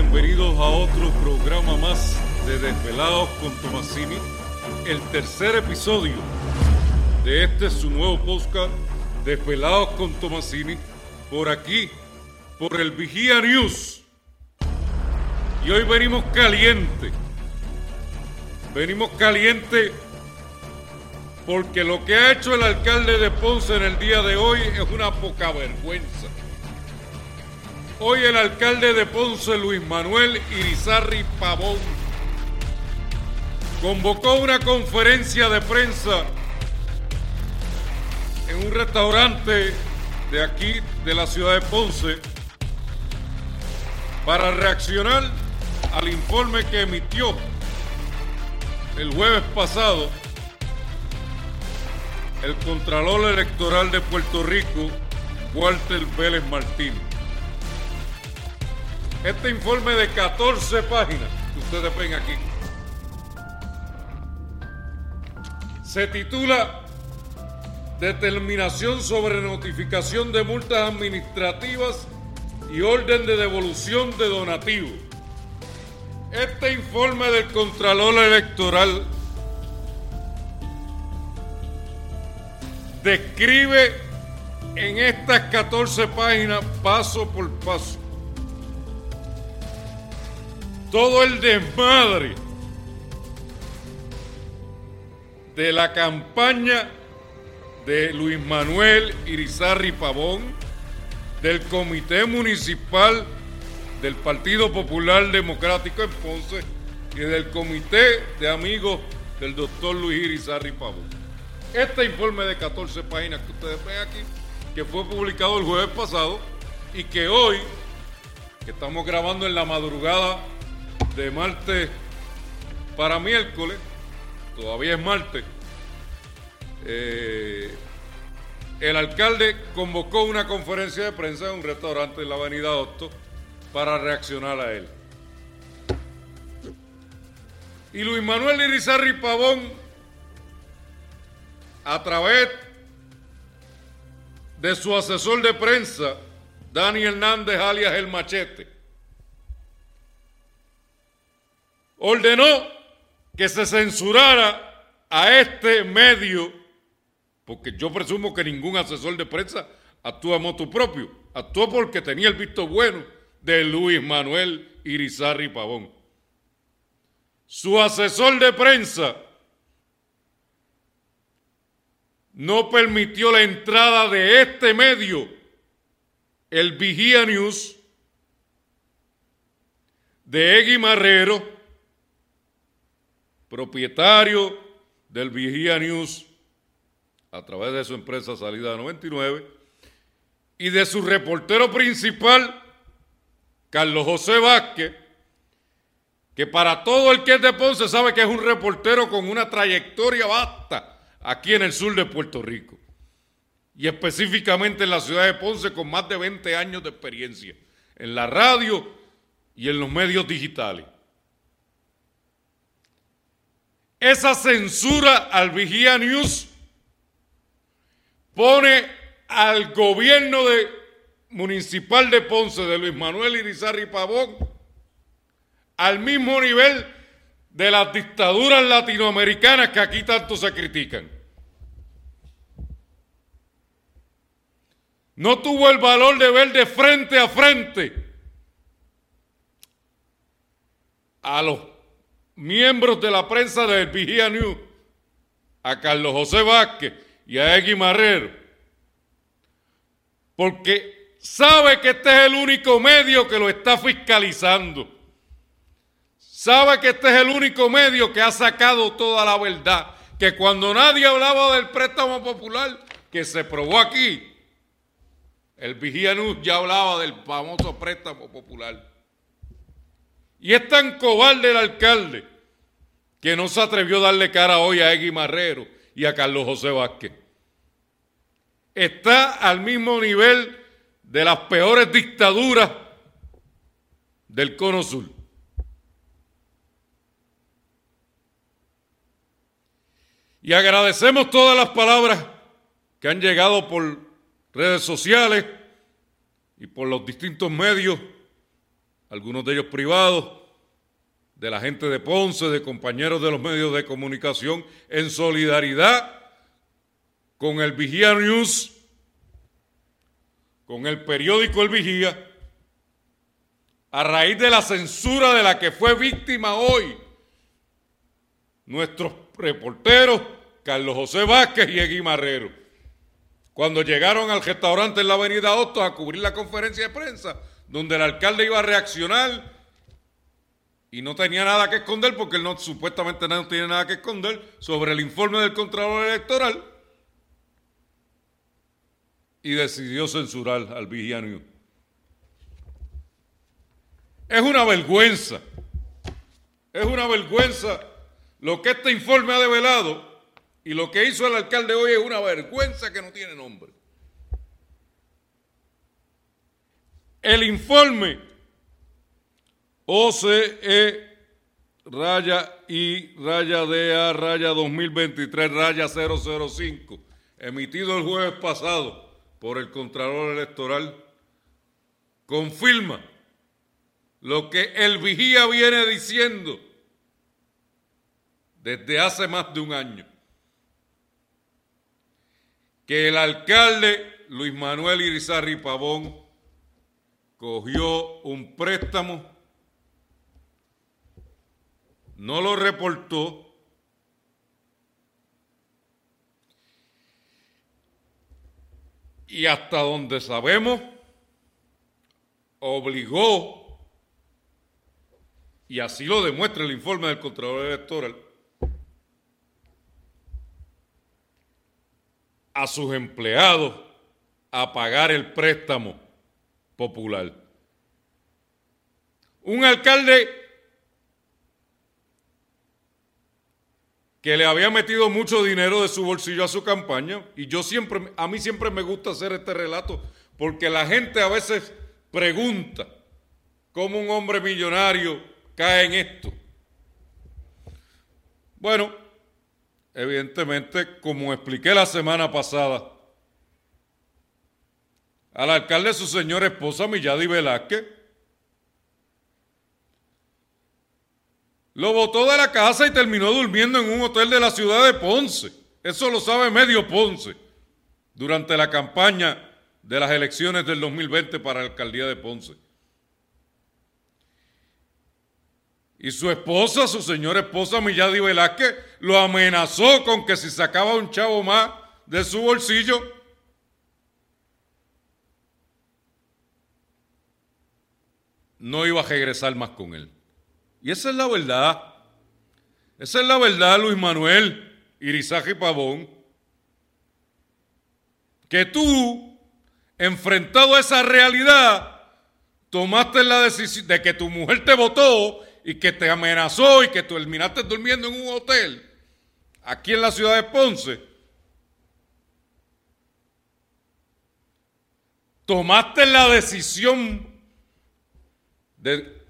bienvenidos a otro programa más de Desvelados con Tomasini, el tercer episodio de este su nuevo podcast, Desvelados con Tomasini, por aquí, por el Vigía News. Y hoy venimos caliente, venimos caliente porque lo que ha hecho el alcalde de Ponce en el día de hoy es una poca vergüenza. Hoy el alcalde de Ponce, Luis Manuel Irizarri Pavón, convocó una conferencia de prensa en un restaurante de aquí, de la ciudad de Ponce, para reaccionar al informe que emitió el jueves pasado el Contralor Electoral de Puerto Rico, Walter Vélez Martínez. Este informe de 14 páginas que ustedes ven aquí se titula Determinación sobre notificación de multas administrativas y orden de devolución de donativos. Este informe del Contralor Electoral describe en estas 14 páginas paso por paso todo el desmadre de la campaña de Luis Manuel Irizarri Pavón, del Comité Municipal del Partido Popular Democrático en Ponce y del Comité de Amigos del doctor Luis Irizarri Pavón. Este informe de 14 páginas que ustedes ven aquí, que fue publicado el jueves pasado y que hoy, que estamos grabando en la madrugada de martes para miércoles, todavía es martes, eh, el alcalde convocó una conferencia de prensa en un restaurante en la avenida Otto para reaccionar a él. Y Luis Manuel Irizarri Pavón, a través de su asesor de prensa, Dani Hernández alias El Machete, ordenó que se censurara a este medio, porque yo presumo que ningún asesor de prensa actúa a moto propio, actuó porque tenía el visto bueno de Luis Manuel Irizarri Pavón. Su asesor de prensa no permitió la entrada de este medio, el Vigía News, de Egui Marrero, propietario del Vigía News, a través de su empresa Salida 99, y de su reportero principal, Carlos José Vázquez, que para todo el que es de Ponce sabe que es un reportero con una trayectoria vasta aquí en el sur de Puerto Rico y específicamente en la ciudad de Ponce con más de 20 años de experiencia en la radio y en los medios digitales. Esa censura al Vigía News pone al gobierno de, municipal de Ponce de Luis Manuel Irizarri Pavón al mismo nivel de las dictaduras latinoamericanas que aquí tanto se critican. No tuvo el valor de ver de frente a frente a los miembros de la prensa del Vigía News, a Carlos José Vázquez y a Egui Marrero, porque sabe que este es el único medio que lo está fiscalizando. Sabe que este es el único medio que ha sacado toda la verdad. Que cuando nadie hablaba del préstamo popular que se probó aquí, el Vigía News ya hablaba del famoso préstamo popular. Y es tan cobarde el alcalde que no se atrevió a darle cara hoy a Egui Marrero y a Carlos José Vázquez. Está al mismo nivel de las peores dictaduras del Cono Sur. Y agradecemos todas las palabras que han llegado por redes sociales y por los distintos medios algunos de ellos privados, de la gente de Ponce, de compañeros de los medios de comunicación, en solidaridad con el Vigía News, con el periódico El Vigía, a raíz de la censura de la que fue víctima hoy nuestros reporteros Carlos José Vázquez y Egui Marrero, cuando llegaron al restaurante en la avenida Hostos a cubrir la conferencia de prensa, donde el alcalde iba a reaccionar y no tenía nada que esconder, porque él no, supuestamente no tiene nada que esconder, sobre el informe del Contralor Electoral, y decidió censurar al Vigiano. Es una vergüenza, es una vergüenza lo que este informe ha develado y lo que hizo el alcalde hoy es una vergüenza que no tiene nombre. El informe. OCE raya I raya DA raya 2023 raya 005, emitido el jueves pasado por el Contralor Electoral, confirma lo que el vigía viene diciendo desde hace más de un año, que el alcalde Luis Manuel Irizarri Pavón cogió un préstamo, no lo reportó, y hasta donde sabemos, obligó, y así lo demuestra el informe del Contralor Electoral, a sus empleados a pagar el préstamo popular. Un alcalde que le había metido mucho dinero de su bolsillo a su campaña y yo siempre a mí siempre me gusta hacer este relato porque la gente a veces pregunta cómo un hombre millonario cae en esto. Bueno, evidentemente, como expliqué la semana pasada, al alcalde su señora esposa Milladi Velázquez, lo botó de la casa y terminó durmiendo en un hotel de la ciudad de Ponce. Eso lo sabe medio Ponce durante la campaña de las elecciones del 2020 para la alcaldía de Ponce. Y su esposa, su señora esposa Milladi Velázquez, lo amenazó con que si sacaba un chavo más de su bolsillo, no iba a regresar más con él. Y esa es la verdad. Esa es la verdad, Luis Manuel Irizaje Pavón. Que tú, enfrentado a esa realidad, tomaste la decisión de que tu mujer te votó y que te amenazó y que tú terminaste durmiendo en un hotel aquí en la ciudad de Ponce, tomaste la decisión de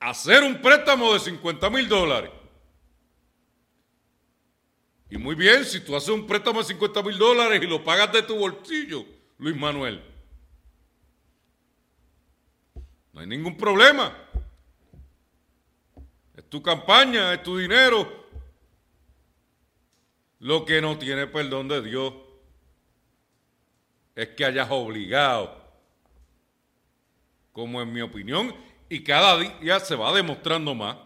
hacer un préstamo de 50 mil dólares. Y muy bien, si tú haces un préstamo de 50 mil dólares y lo pagas de tu bolsillo, Luis Manuel, no hay ningún problema tu campaña, es tu dinero. Lo que no tiene perdón de Dios es que hayas obligado, como en mi opinión, y cada día se va demostrando más,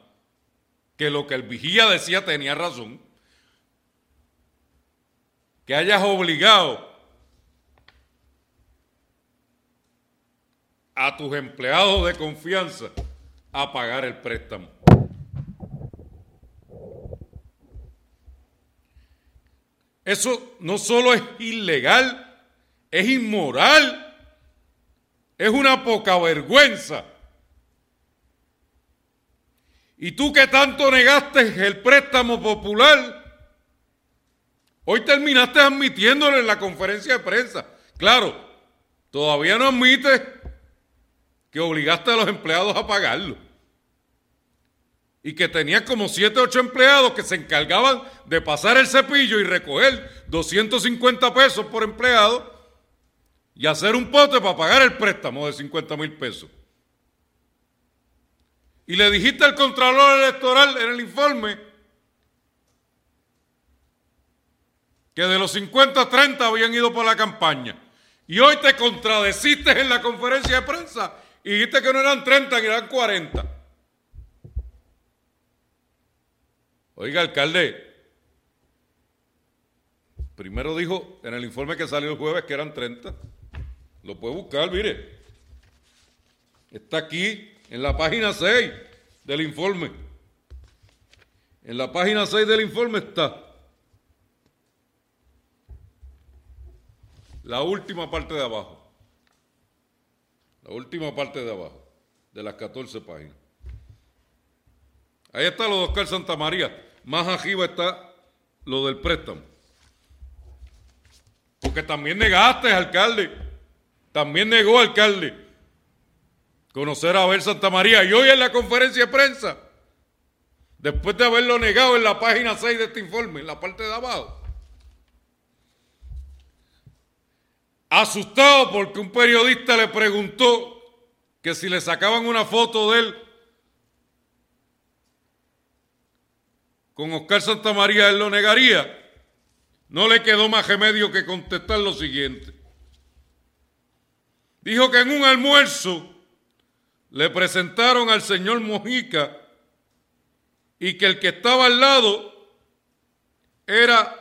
que lo que el vigía decía tenía razón, que hayas obligado a tus empleados de confianza a pagar el préstamo. Eso no solo es ilegal, es inmoral, es una poca vergüenza. Y tú que tanto negaste el préstamo popular, hoy terminaste admitiéndolo en la conferencia de prensa. Claro, todavía no admites que obligaste a los empleados a pagarlo y que tenía como 7 o 8 empleados que se encargaban de pasar el cepillo y recoger 250 pesos por empleado y hacer un pote para pagar el préstamo de 50 mil pesos. Y le dijiste al Contralor Electoral en el informe que de los 50 30 habían ido por la campaña. Y hoy te contradeciste en la conferencia de prensa y dijiste que no eran 30, que eran 40. Oiga, alcalde, primero dijo en el informe que salió el jueves que eran 30. Lo puede buscar, mire. Está aquí en la página 6 del informe. En la página 6 del informe está. La última parte de abajo. La última parte de abajo, de las 14 páginas. Ahí está lo de Oscar Santa María. Más arriba está lo del préstamo. Porque también negaste, alcalde. También negó, alcalde, conocer a Abel Santa María. Y hoy en la conferencia de prensa, después de haberlo negado en la página 6 de este informe, en la parte de abajo, asustado porque un periodista le preguntó que si le sacaban una foto de él con Oscar Santamaría, él lo negaría. No le quedó más remedio que contestar lo siguiente. Dijo que en un almuerzo le presentaron al señor Mojica y que el que estaba al lado era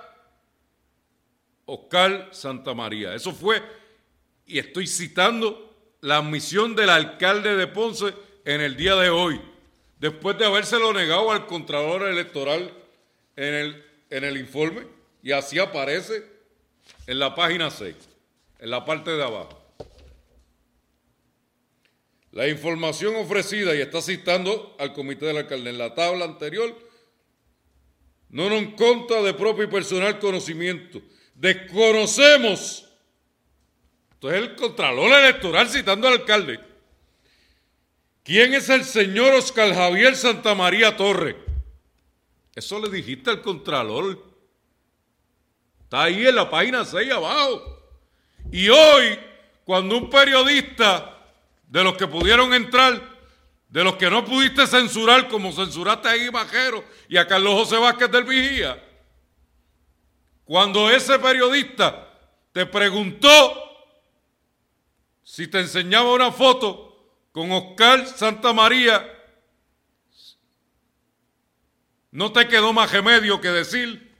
Oscar Santamaría. Eso fue, y estoy citando la admisión del alcalde de Ponce en el día de hoy, después de habérselo negado al Contralor Electoral en el, en el informe, y así aparece en la página 6, en la parte de abajo. La información ofrecida, y está citando al comité del alcalde en la tabla anterior, no nos conta de propio y personal conocimiento desconocemos. Entonces el Contralor Electoral citando al alcalde. ¿Quién es el señor Oscar Javier Santamaría Torre? Eso le dijiste al Contralor. Está ahí en la página 6 abajo. Y hoy, cuando un periodista de los que pudieron entrar, de los que no pudiste censurar, como censuraste a Guimajero y a Carlos José Vázquez del Vigía, cuando ese periodista te preguntó si te enseñaba una foto con Oscar Santa María, no te quedó más remedio que decir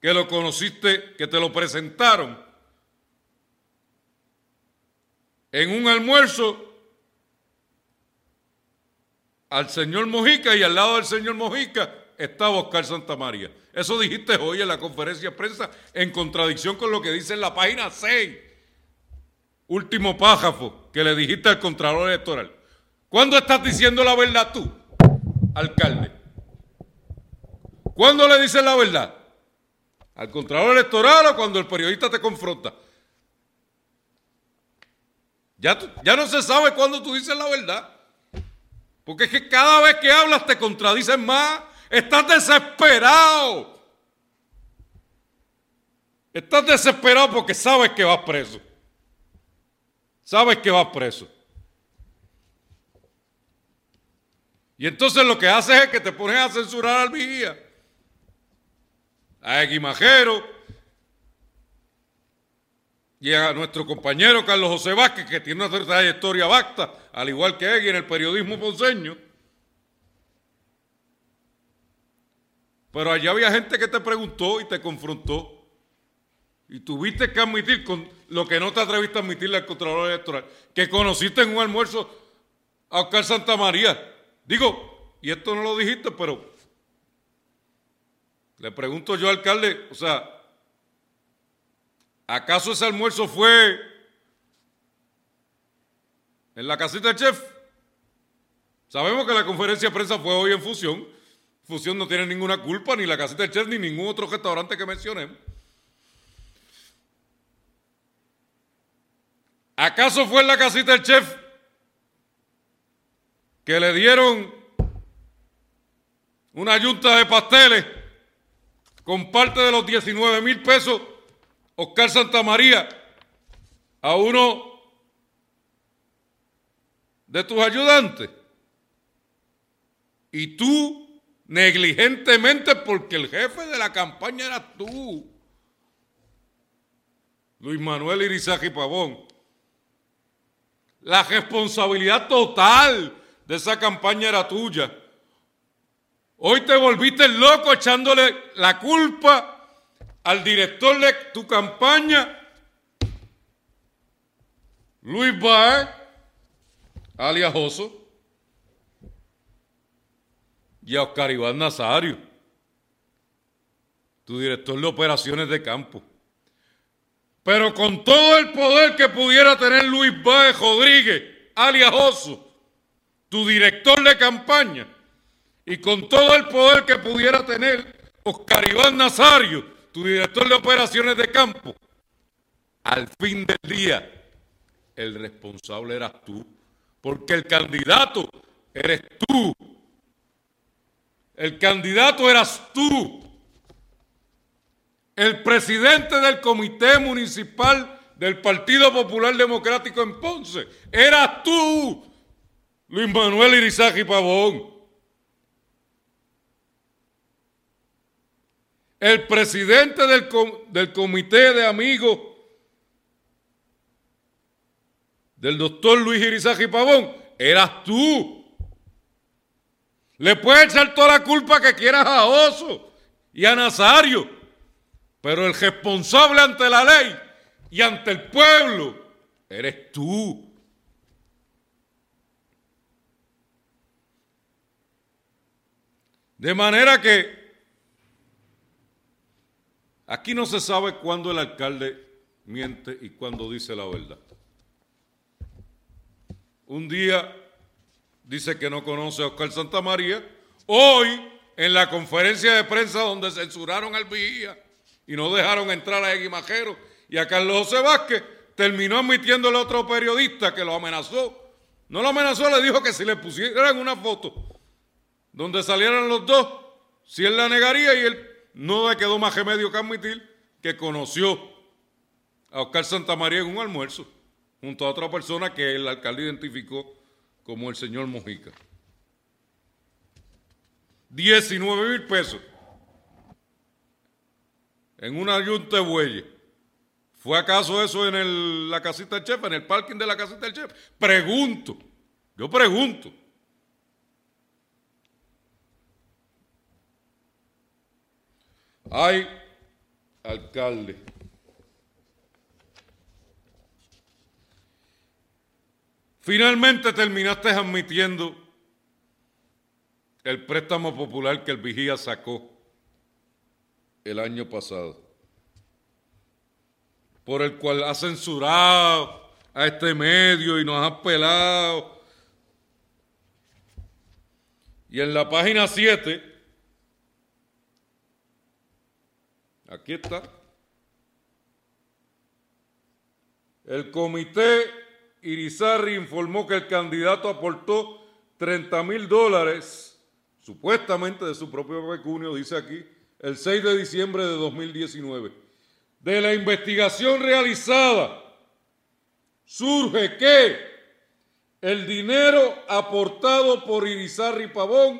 que lo conociste, que te lo presentaron en un almuerzo al señor Mojica y al lado del señor Mojica estaba Oscar Santa María. Eso dijiste hoy en la conferencia de prensa en contradicción con lo que dice en la página 6. Último pájafo que le dijiste al Contralor Electoral. ¿Cuándo estás diciendo la verdad tú, alcalde? ¿Cuándo le dices la verdad? ¿Al Contralor Electoral o cuando el periodista te confronta? Ya, ya no se sabe cuándo tú dices la verdad. Porque es que cada vez que hablas te contradices más Estás desesperado. Estás desesperado porque sabes que vas preso. Sabes que vas preso. Y entonces lo que haces es que te pones a censurar al vigía, a Eguimajero y a nuestro compañero Carlos José Vázquez, que tiene una trayectoria vasta, al igual que Egui en el periodismo ponceño. Pero allá había gente que te preguntó y te confrontó. Y tuviste que admitir con lo que no te atreviste a admitirle al Contralor Electoral, que conociste en un almuerzo a Oscar Santa María. Digo, y esto no lo dijiste, pero le pregunto yo, alcalde, o sea, ¿acaso ese almuerzo fue en la casita del chef? Sabemos que la conferencia de prensa fue hoy en fusión, Fusión no tiene ninguna culpa, ni la casita del chef, ni ningún otro restaurante que mencionemos. ¿Acaso fue en la casita del chef que le dieron una yunta de pasteles con parte de los 19 mil pesos Oscar Santamaría a uno de tus ayudantes? Y tú, negligentemente, porque el jefe de la campaña eras tú. Luis Manuel Irizaji Pavón. La responsabilidad total de esa campaña era tuya. Hoy te volviste loco echándole la culpa al director de tu campaña, Luis Baez, alias Oso, y a Oscar Iván Nazario, tu director de operaciones de campo. Pero con todo el poder que pudiera tener Luis Baez Rodríguez, alias Oso, tu director de campaña, y con todo el poder que pudiera tener Oscar Iván Nazario, tu director de operaciones de campo, al fin del día, el responsable eras tú, porque el candidato eres tú. El candidato eras tú. El presidente del comité municipal del Partido Popular Democrático en Ponce eras tú, Luis Manuel Irizaji Pavón. El presidente del, comité de amigos del doctor Luis Irizaji Pavón, eras tú. Le puedes echar toda la culpa que quieras a Oso y a Nazario, pero el responsable ante la ley y ante el pueblo eres tú. De manera que Aquí no se sabe cuándo el alcalde miente y cuándo dice la verdad. Un día dice que no conoce a Oscar Santamaría. Hoy, en la conferencia de prensa donde censuraron al vigía y no dejaron entrar a Eguimajero y a Carlos José Vázquez, terminó admitiéndole a otro periodista que lo amenazó. No lo amenazó, le dijo que si le pusieran una foto donde salieran los dos, si él la negaría y él no le quedó más remedio que admitir que conoció a Oscar Santamaría en un almuerzo junto a otra persona que el alcalde identificó como el señor Mojica. 19 mil pesos en una yunta de bueyes. ¿Fue acaso eso en la casita del chef, en el parking de la casita del chef? Pregunto, yo pregunto. Ay, alcalde. Finalmente terminaste admitiendo el préstamo popular que el vigía sacó el año pasado, por el cual ha censurado a este medio y nos ha pelado. Y en la página 7 Aquí está. El comité Irizarri informó que el candidato aportó 30 mil dólares, supuestamente de su propio pecunio, dice aquí, el 6 de diciembre de 2019. De la investigación realizada, surge que el dinero aportado por Irizarri Pavón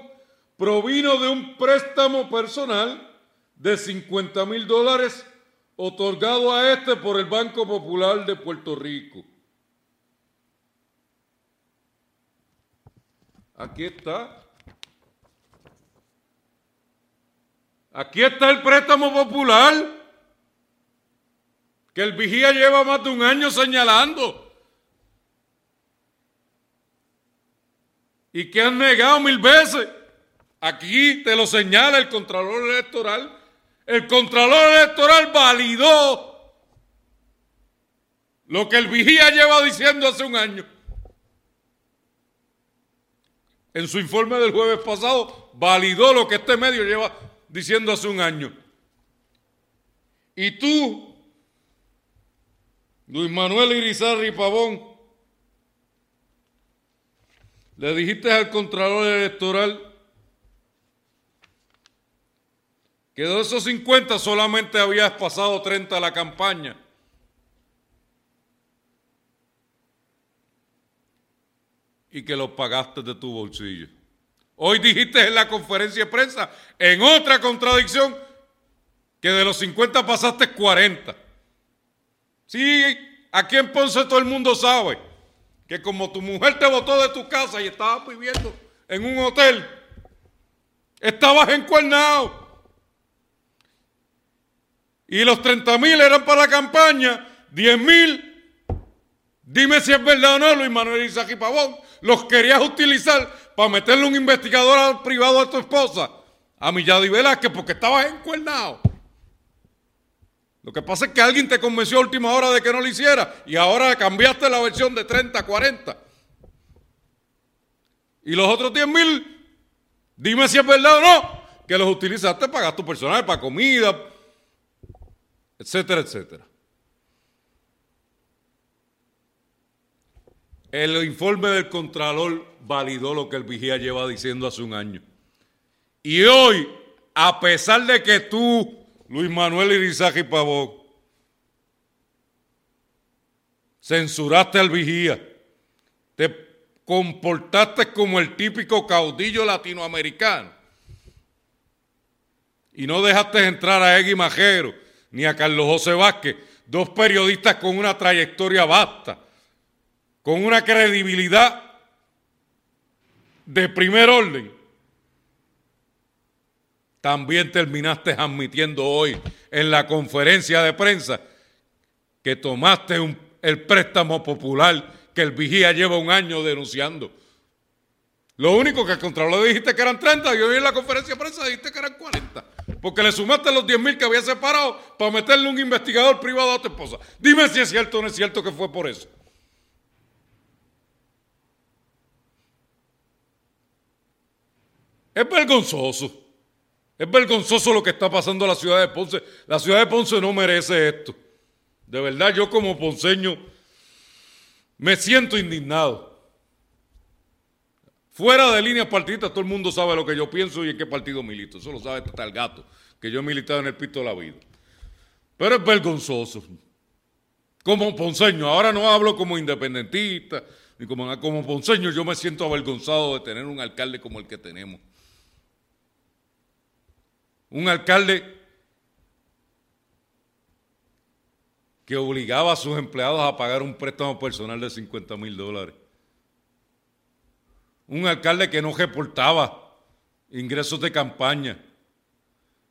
provino de un préstamo personal de 50 mil dólares otorgado a este por el Banco Popular de Puerto Rico. Aquí está. Aquí está el préstamo popular que el vigía lleva más de un año señalando. Y que han negado mil veces. Aquí te lo señala el Contralor Electoral el Contralor Electoral validó lo que el vigía lleva diciendo hace un año. En su informe del jueves pasado, validó lo que este medio lleva diciendo hace un año. Y tú, Luis Manuel Irizarri Pavón, le dijiste al Contralor Electoral que de esos 50 solamente habías pasado 30 a la campaña. Y que los pagaste de tu bolsillo. Hoy dijiste en la conferencia de prensa, en otra contradicción, que de los 50 pasaste 40. Sí, aquí en Ponce todo el mundo sabe que como tu mujer te botó de tu casa y estabas viviendo en un hotel, estabas encuernado. Y los 30 mil eran para la campaña, 10 mil. Dime si es verdad o no, Luis Manuel Isaac y Pavón. Los querías utilizar para meterle un investigador privado a tu esposa, a Millado Velázquez, porque estabas encuernado. Lo que pasa es que alguien te convenció a última hora de que no lo hiciera y ahora cambiaste la versión de 30 a 40. Y los otros 10 mil, dime si es verdad o no, que los utilizaste para gasto personal, para comida, etcétera, etcétera. El informe del Contralor validó lo que el vigía lleva diciendo hace un año. Y hoy, a pesar de que tú Luis Manuel Irizaje Pavón. Censuraste al vigía. Te comportaste como el típico caudillo latinoamericano. Y no dejaste entrar a Egui Majero ni a Carlos José Vázquez, dos periodistas con una trayectoria vasta, con una credibilidad de primer orden también terminaste admitiendo hoy en la conferencia de prensa que tomaste el préstamo popular que el vigía lleva un año denunciando. Lo único que el Contralor dijiste que eran 30 y hoy en la conferencia de prensa dijiste que eran 40. Porque le sumaste los 10 mil que había separado para meterle un investigador privado a tu esposa. Dime si es cierto o no es cierto que fue por eso. Es vergonzoso. Es vergonzoso lo que está pasando en la ciudad de Ponce. La ciudad de Ponce no merece esto. De verdad, yo como ponceño me siento indignado. Fuera de líneas partidistas, todo el mundo sabe lo que yo pienso y en qué partido milito. Eso lo sabe hasta el gato, que yo he militado en el pito de la vida. Pero es vergonzoso. Como ponceño, ahora no hablo como independentista, ni como, como ponceño, yo me siento avergonzado de tener un alcalde como el que tenemos. Un alcalde que obligaba a sus empleados a pagar un préstamo personal de 50 mil dólares. Un alcalde que no reportaba ingresos de campaña.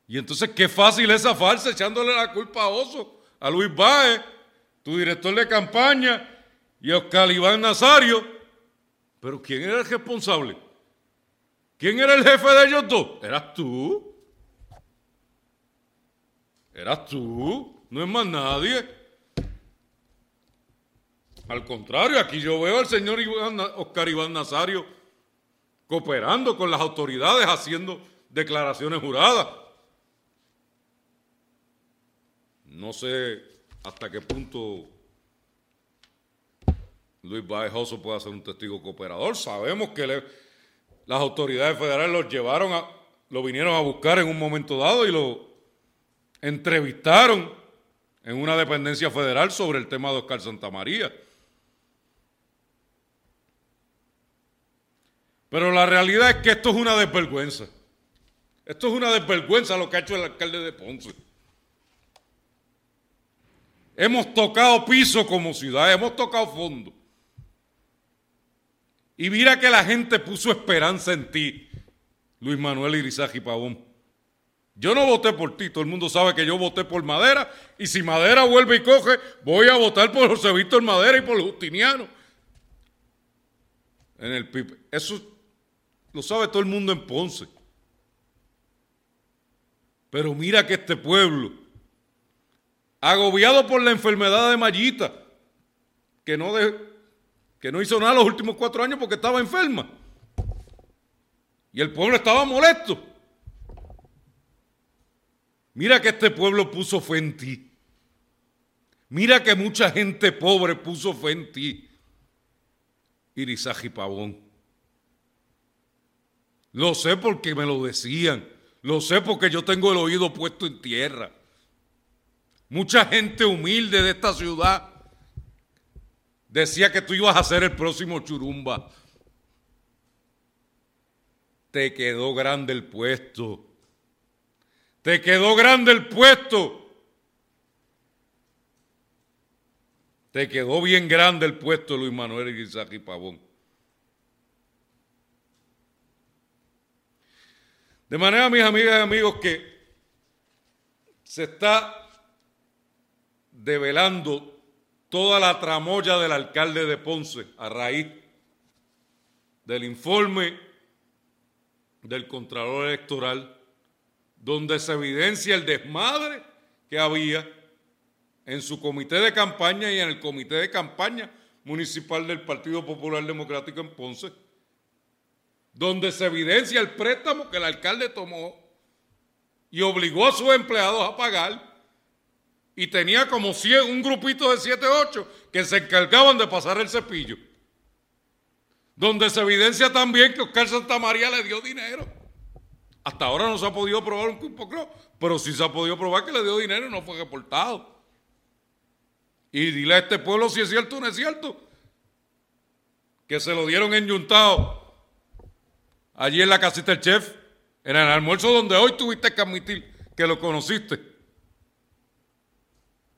Y entonces qué fácil esa farsa echándole la culpa a Oso, a Luis Baez, tu director de campaña, y a Oscar Iván Nazario. Pero ¿quién era el responsable? ¿Quién era el jefe de ellos dos? Eras tú. Eras tú, no es más nadie. Al contrario, aquí yo veo al señor Oscar Iván Nazario cooperando con las autoridades, haciendo declaraciones juradas. No sé hasta qué punto Luis Baejoso puede ser un testigo cooperador. Sabemos que las autoridades federales lo llevaron a, lo vinieron a buscar en un momento dado y lo entrevistaron en una dependencia federal sobre el tema de Oscar Santamaría. Pero la realidad es que esto es una desvergüenza. Esto es una desvergüenza lo que ha hecho el alcalde de Ponce. Hemos tocado piso como ciudad, hemos tocado fondo. Y mira que la gente puso esperanza en ti, Luis Manuel Irizaji Pavón. Yo no voté por ti, todo el mundo sabe que yo voté por Madera, y si Madera vuelve y coge, voy a votar por José Víctor Madera y por Justiniano. En el PIB. Eso lo sabe todo el mundo en Ponce. Pero mira que este pueblo, agobiado por la enfermedad de Mayita, que no, que no hizo nada los últimos cuatro años porque estaba enferma. Y el pueblo estaba molesto. Mira que este pueblo puso fe en ti. Mira que mucha gente pobre puso fe en ti. Irizaji Pavón. Lo sé porque me lo decían. Lo sé porque yo tengo el oído puesto en tierra. Mucha gente humilde de esta ciudad decía que tú ibas a ser el próximo churumba. te quedó grande el puesto. Te quedó grande el puesto. Te quedó bien grande el puesto, Luis Manuel y Pavón. De manera, mis amigas y amigos, que se está develando toda la tramoya del alcalde de Ponce a raíz del informe del Contralor Electoral, donde se evidencia el desmadre que había en su comité de campaña y en el comité de campaña municipal del Partido Popular Democrático en Ponce donde se evidencia el préstamo que el alcalde tomó y obligó a sus empleados a pagar y tenía como un grupito de 7, 8 que se encargaban de pasar el cepillo. Donde se evidencia también que Oscar Santamaría le dio dinero. Hasta ahora no se ha podido probar un cupo pero sí se ha podido probar que le dio dinero y no fue reportado. Y dile a este pueblo si es cierto o no es cierto. Que se lo dieron enyuntado allí en la casita del chef, en el almuerzo donde hoy tuviste que admitir que lo conociste.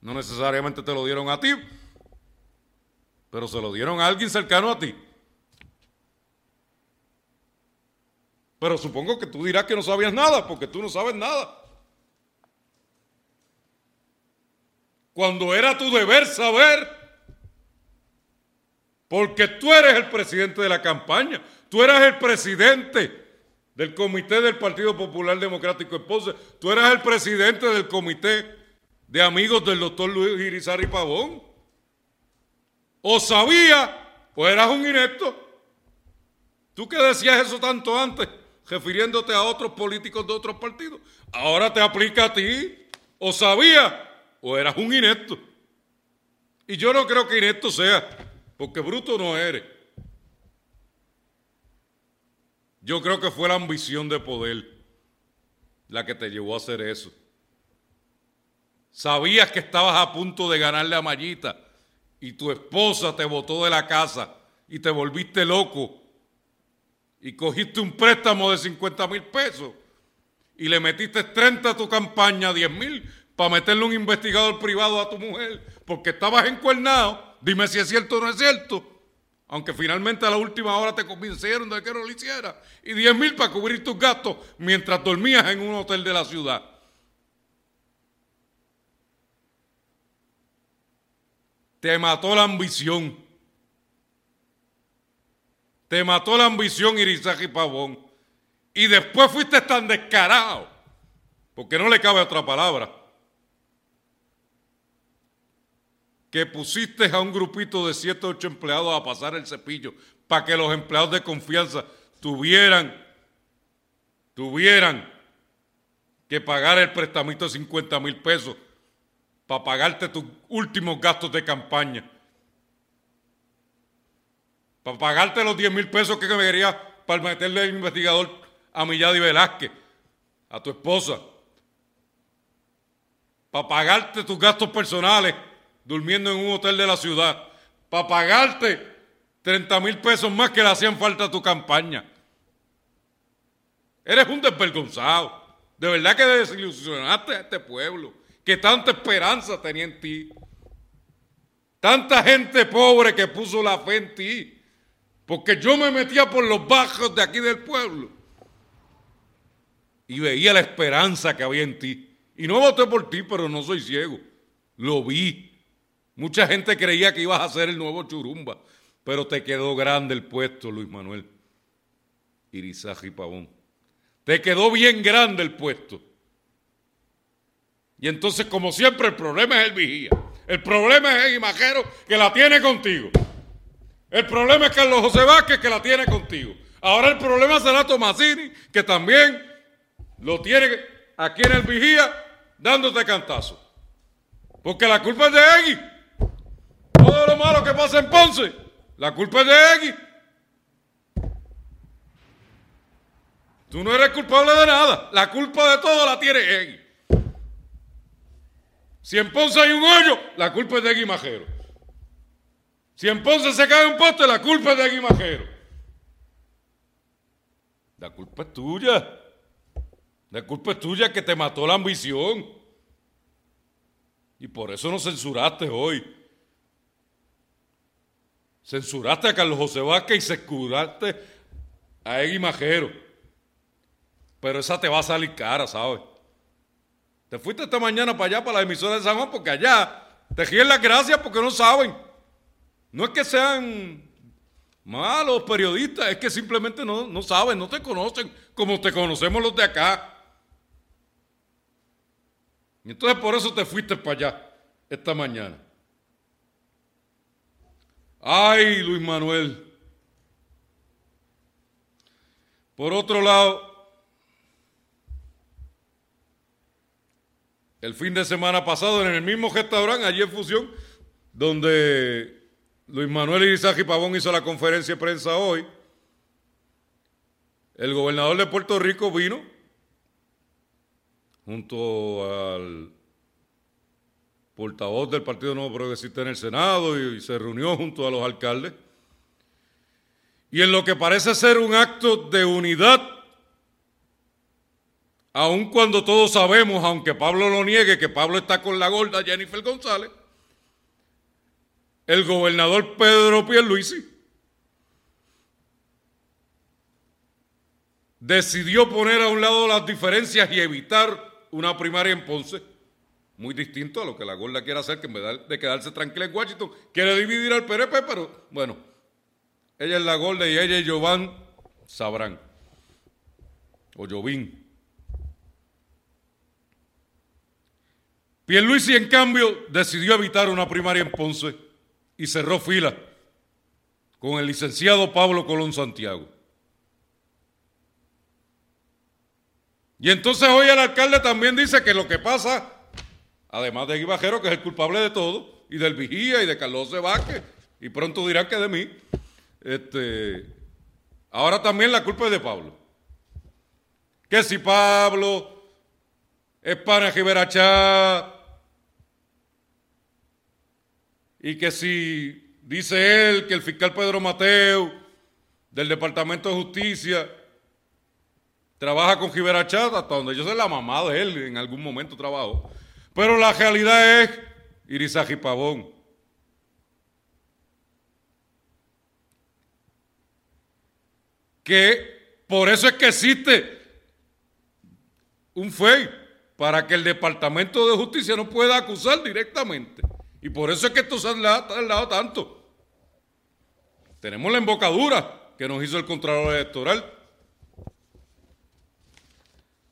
No necesariamente te lo dieron a ti, pero se lo dieron a alguien cercano a ti. Pero supongo que tú dirás que no sabías nada, porque tú no sabes nada. Cuando era tu deber saber, porque tú eres el presidente de la campaña, Tú eras el presidente del comité del Partido Popular Democrático en. Tú eras el presidente del comité de amigos del doctor Luis Irizarry Pavón. O sabía o eras un inepto. Tú que decías eso tanto antes, refiriéndote a otros políticos de otros partidos. Ahora te aplica a ti. O sabía o eras un inepto. Y yo no creo que inepto sea, porque bruto no eres. Yo creo que fue la ambición de poder la que te llevó a hacer eso. Sabías que estabas a punto de ganarle a Mayita y tu esposa te botó de la casa y te volviste loco y cogiste un préstamo de 50 mil pesos y le metiste 30 a tu campaña, 10 mil, para meterle un investigador privado a tu mujer porque estabas encuernado. Dime si es cierto o no es cierto aunque finalmente a la última hora te convencieron de que no lo hiciera, y 10 mil para cubrir tus gastos mientras dormías en un hotel de la ciudad. Te mató la ambición. Te mató la ambición, Irizaje Pavón. Y después fuiste tan descarado, porque no le cabe otra palabra que pusiste a un grupito de 7 o 8 empleados a pasar el cepillo para que los empleados de confianza tuvieran, tuvieran que pagar el prestamito de 50 mil pesos para pagarte tus últimos gastos de campaña. Para pagarte los 10 mil pesos que me querías para meterle al investigador a Milladi Velázquez, a tu esposa. Para pagarte tus gastos personales durmiendo en un hotel de la ciudad para pagarte 30 mil pesos más que le hacían falta a tu campaña. Eres un desvergonzado. De verdad que desilusionaste a este pueblo, que tanta esperanza tenía en ti. Tanta gente pobre que puso la fe en ti. Porque yo me metía por los bajos de aquí del pueblo. Y veía la esperanza que había en ti. Y no voté por ti, pero no soy ciego. Lo vi. Mucha gente creía que ibas a ser el nuevo Churumba, pero te quedó grande el puesto, Luis Manuel. Irizaje Pavón. Te quedó bien grande el puesto. Y entonces, como siempre, el problema es el vigía. El problema es el imajero que la tiene contigo. El problema es Carlos José Vázquez que la tiene contigo. Ahora el problema será Tomasini, que también lo tiene aquí en el vigía dándote cantazo. Porque la culpa es de Egui. Malo que pasa en Ponce, la culpa es de X. Tú no eres culpable de nada. La culpa de todo la tiene X. Si en Ponce hay un hoyo, la culpa es de X Majero. Si en Ponce se cae un poste, la culpa es de X Majero. La culpa es tuya. La culpa es tuya que te mató la ambición. Y por eso nos censuraste hoy. Censuraste a Carlos José Vázquez y censuraste a Egui Majero. Pero esa te va a salir cara, ¿sabes? Te fuiste esta mañana para allá, para la emisora de San Juan, porque allá te quieren las gracias porque no saben. No es que sean malos periodistas, es que simplemente no, no saben, no te conocen como te conocemos los de acá. Y entonces por eso te fuiste para allá esta mañana. Ay, Luis Manuel. Por otro lado, el fin de semana pasado en el mismo restaurante, allí en Fusión, donde Luis Manuel Irizaji Pavón hizo la conferencia de prensa hoy, el gobernador de Puerto Rico vino junto al portavoz del Partido Nuevo Progresista en el Senado y, se reunió junto a los alcaldes. Y en lo que parece ser un acto de unidad, aun cuando todos sabemos, aunque Pablo lo niegue, que Pablo está con la gorda Jennifer González, el gobernador Pedro Pierluisi decidió poner a un lado las diferencias y evitar una primaria en Ponce, muy distinto a lo que la gorda quiere hacer, que en vez de quedarse tranquila en Washington, quiere dividir al PRP, pero bueno, ella es la gorda y ella y Jovan sabrán, o Jovín. Pierluisi, en cambio, decidió evitar una primaria en Ponce y cerró fila con el licenciado Pablo Colón Santiago. Y entonces hoy el alcalde también dice que lo que pasa, además de Guibajero, que es el culpable de todo, y del Vigía y de Carlos Vázquez, y pronto dirán que de mí, este, ahora también la culpa es de Pablo. Que si Pablo es para Giberachá, y que si dice él que el fiscal Pedro Mateo del Departamento de Justicia trabaja con Giberachat, hasta donde yo sé la mamá de él, en algún momento trabajó. Pero la realidad es Irizaji Pavón. Que por eso es que existe un FEI, para que el Departamento de Justicia no pueda acusar directamente. Y por eso es que esto se ha tardado tanto. Tenemos la embocadura que nos hizo el Contralor Electoral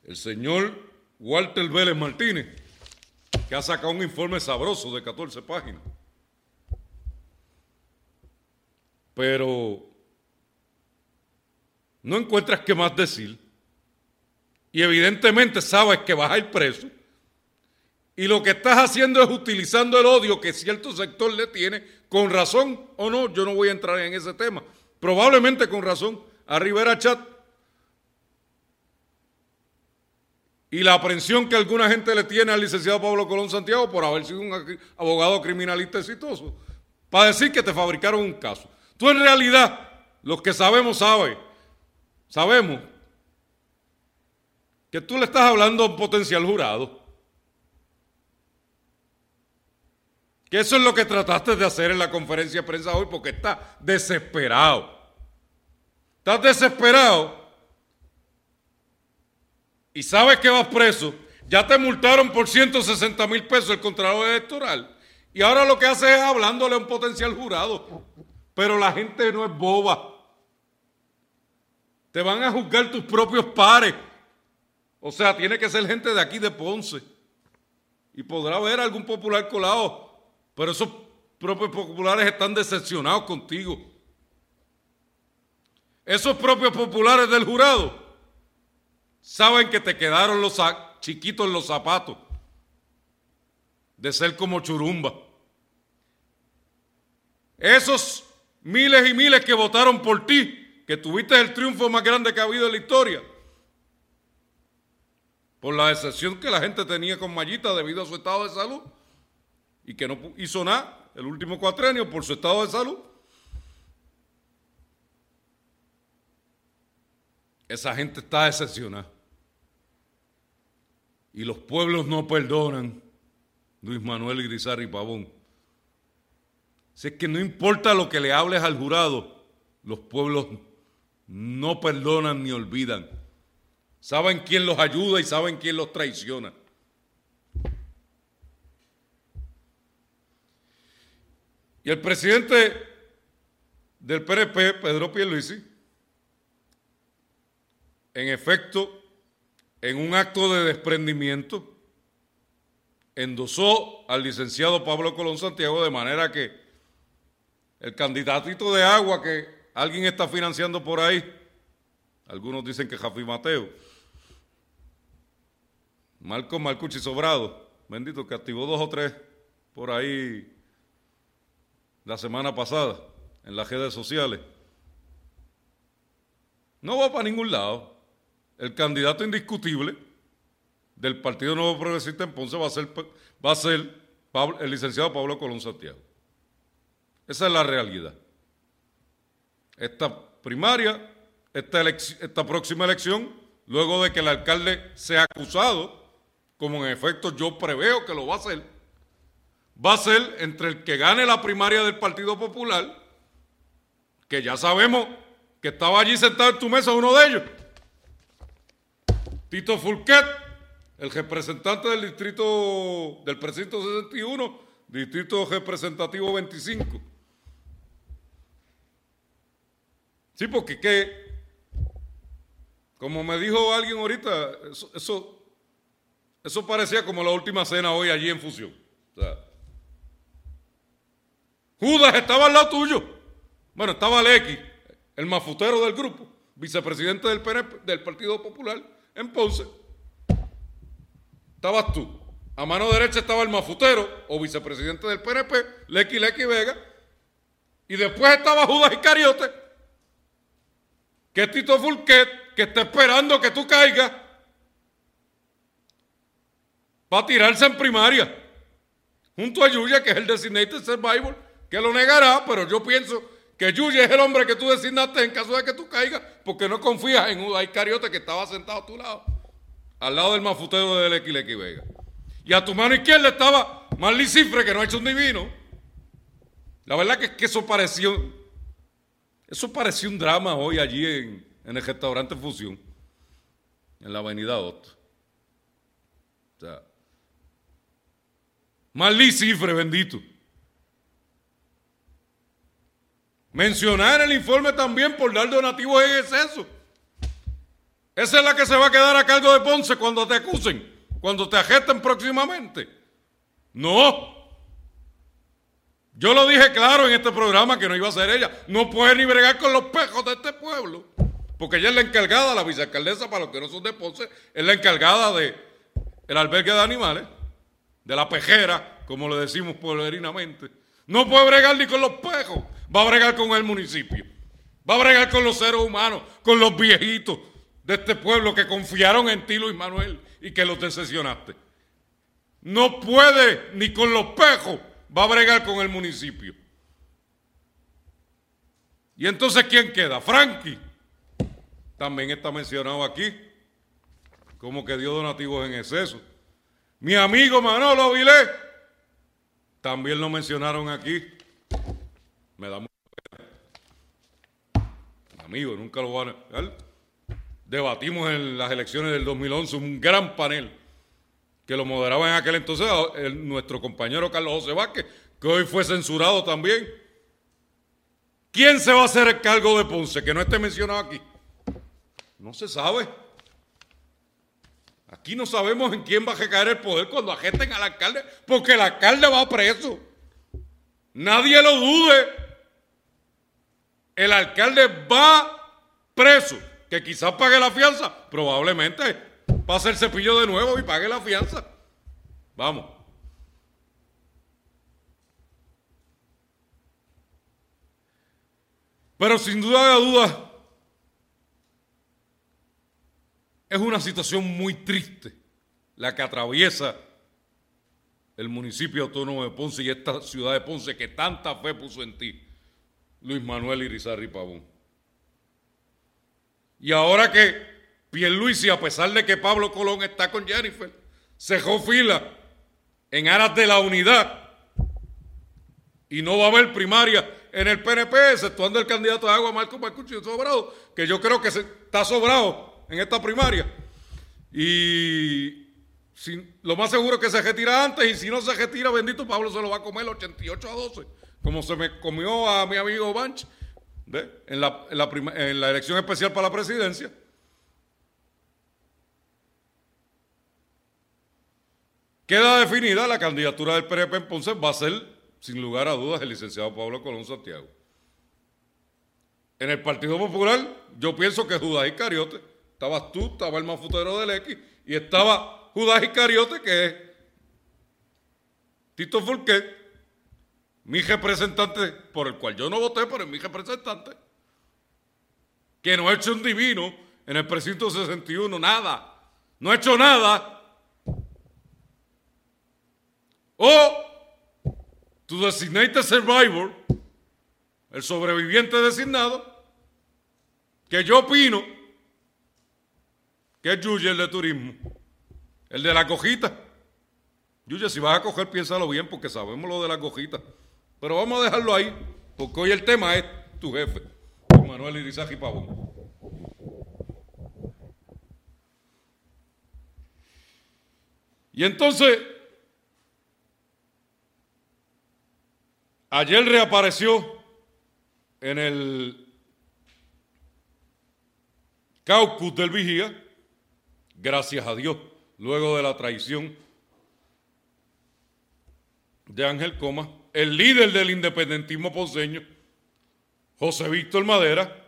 el señor Walter Vélez Martínez, que ha sacado un informe sabroso de 14 páginas. Pero no encuentras qué más decir. Y evidentemente sabes que vas a ir preso. Y lo que estás haciendo es utilizando el odio que cierto sector le tiene, con razón o no, yo no voy a entrar en ese tema. Probablemente con razón, a Rivera Chat y la aprehensión que alguna gente le tiene al licenciado Pablo Colón Santiago por haber sido un abogado criminalista exitoso, para decir que te fabricaron un caso. Tú en realidad, los que sabemos, saben, sabemos que tú le estás hablando a un potencial jurado. Que eso es lo que trataste de hacer en la conferencia de prensa hoy porque estás desesperado. Estás desesperado y sabes que vas preso, ya te multaron por 160 mil pesos el contralor electoral. Y ahora lo que hace es hablándole a un potencial jurado. Pero la gente no es boba. Te van a juzgar tus propios pares. O sea, tiene que ser gente de aquí de Ponce. Y podrá haber algún popular colado. Pero esos propios populares están decepcionados contigo. Esos propios populares del jurado saben que te quedaron los chiquitos los zapatos de ser como churumba. Esos miles y miles que votaron por ti, que tuviste el triunfo más grande que ha habido en la historia, por la decepción que la gente tenía con Mayita debido a su estado de salud y que no hizo nada el último cuatrenio por su estado de salud. Esa gente está decepcionada. Y los pueblos no perdonan, Luis Manuel Grisari Pavón. Si es que no importa lo que le hables al jurado, los pueblos no perdonan ni olvidan. Saben quién los ayuda y saben quién los traiciona. Y el presidente del PRP, Pedro Pierluisi, en efecto, en un acto de desprendimiento, endosó al licenciado Pablo Colón Santiago de manera que el candidatito de agua que alguien está financiando por ahí, algunos dicen que Jafi Mateo, Marco Marcucci Sobrado, bendito, que activó dos o tres por ahí la semana pasada en las redes sociales. No va para ningún lado el candidato indiscutible del Partido Nuevo Progresista en Ponce va a ser, va a ser el licenciado Pablo Colón Santiago. Esa es la realidad. Esta primaria, esta, esta próxima elección, luego de que el alcalde sea acusado, como en efecto yo preveo que lo va a hacer, va a ser entre el que gane la primaria del Partido Popular, que ya sabemos que estaba allí sentado en tu mesa uno de ellos, Tito Fulquet, el representante del distrito del precinto 61, distrito representativo 25. Sí, porque que, como me dijo alguien ahorita, eso, eso, parecía como la última cena hoy allí en Fusión. Judas estaba al lado tuyo. Bueno, estaba Lecky, el mafutero del grupo, vicepresidente del Partido Popular en Ponce, estabas tú. A mano derecha estaba el mafutero o vicepresidente del PNP, Lecky Lecky Vega. Y después estaba Judas Iscariote, que es Tito Fulquet, que está esperando que tú caigas para tirarse en primaria. Junto a Yuya, que es el Designated Survivor, que lo negará, pero yo pienso que Yuya es el hombre que tú designaste en caso de que tú caigas, porque no confías en Judas Iscariote que estaba sentado a tu lado, al lado del mafutero de Lequilequi Vega. Y a tu mano izquierda estaba Marley Cifre, que no ha hecho un divino. La verdad que, es que eso pareció, eso pareció un drama hoy allí en, el restaurante Fusión, en la avenida Otto. O sea, Marley Cifre, bendito. Mencionar el informe también por dar donativos en exceso. Esa es la que se va a quedar a cargo de Ponce cuando te acusen, cuando te ajesten próximamente. No. Yo lo dije claro en este programa que no iba a ser ella. No puede ni bregar con los pejos de este pueblo. Porque ella es la encargada, la vicealcaldesa, para los que no son de Ponce, es la encargada de albergue de animales, de la pejera, como le decimos pueblerinamente. No puede bregar ni con los pejos. Va a bregar con el municipio. Va a bregar con los seres humanos, con los viejitos de este pueblo que confiaron en ti, Luis Manuel, y que los decepcionaste. No puede ni con los pejos. Va a bregar con el municipio. Y entonces, ¿quién queda? Frankie. También está mencionado aquí. Como que dio donativos en exceso. Mi amigo Manolo Avilés también lo mencionaron aquí. Me da mucha. Amigo, nunca lo van a... Debatimos en las elecciones del 2011 un gran panel que lo moderaba en aquel entonces nuestro compañero Carlos José Vázquez, que hoy fue censurado también. ¿Quién se va a hacer el cargo de Ponce que no esté mencionado aquí? No se sabe. Aquí no sabemos en quién va a recaer el poder cuando ajesten al alcalde, porque el alcalde va preso. Nadie lo dude. El alcalde va preso. Que quizás pague la fianza. Probablemente pase el cepillo de nuevo y pague la fianza. Vamos. Pero sin duda de dudas, Es una situación muy triste la que atraviesa el municipio autónomo de Ponce y esta ciudad de Ponce que tanta fe puso en ti, Luis Manuel Irizarri Pavón. Y ahora que Pierluisi, a pesar de que Pablo Colón está con Jennifer, cejó fila en aras de la unidad y no va a haber primaria en el PNP, exceptuando el candidato de agua Marco Marcucci sobrado, que yo creo que está sobrado en esta primaria. Y lo más seguro es que se retira antes y si no se retira, bendito Pablo se lo va a comer 88 a 12, como se me comió a mi amigo Banch en, la, en la elección especial para la presidencia. Queda definida la candidatura del PNP en Ponce, va a ser, sin lugar a dudas, el licenciado Pablo Colón Santiago. En el Partido Popular, yo pienso que Judas Iscariote, estabas tú, estaba el mafutero del X, y estaba Judas Iscariote, que es Tito Fulquet, mi representante, por el cual yo no voté, pero es mi representante, que no ha hecho un divino en el precinto 61, nada, no ha hecho nada o tu designated survivor, el sobreviviente designado, que yo opino que es Yuya el de turismo, el de la cojita. Yuya, si vas a coger, piénsalo bien, porque sabemos lo de la cojita. Pero vamos a dejarlo ahí, porque hoy el tema es tu jefe, Manuel Irizaji Pavón. Y entonces, Ayer reapareció en el caucus del vigía, gracias a Dios, luego de la traición de Ángel Coma, el líder del independentismo ponceño, José Víctor Madera,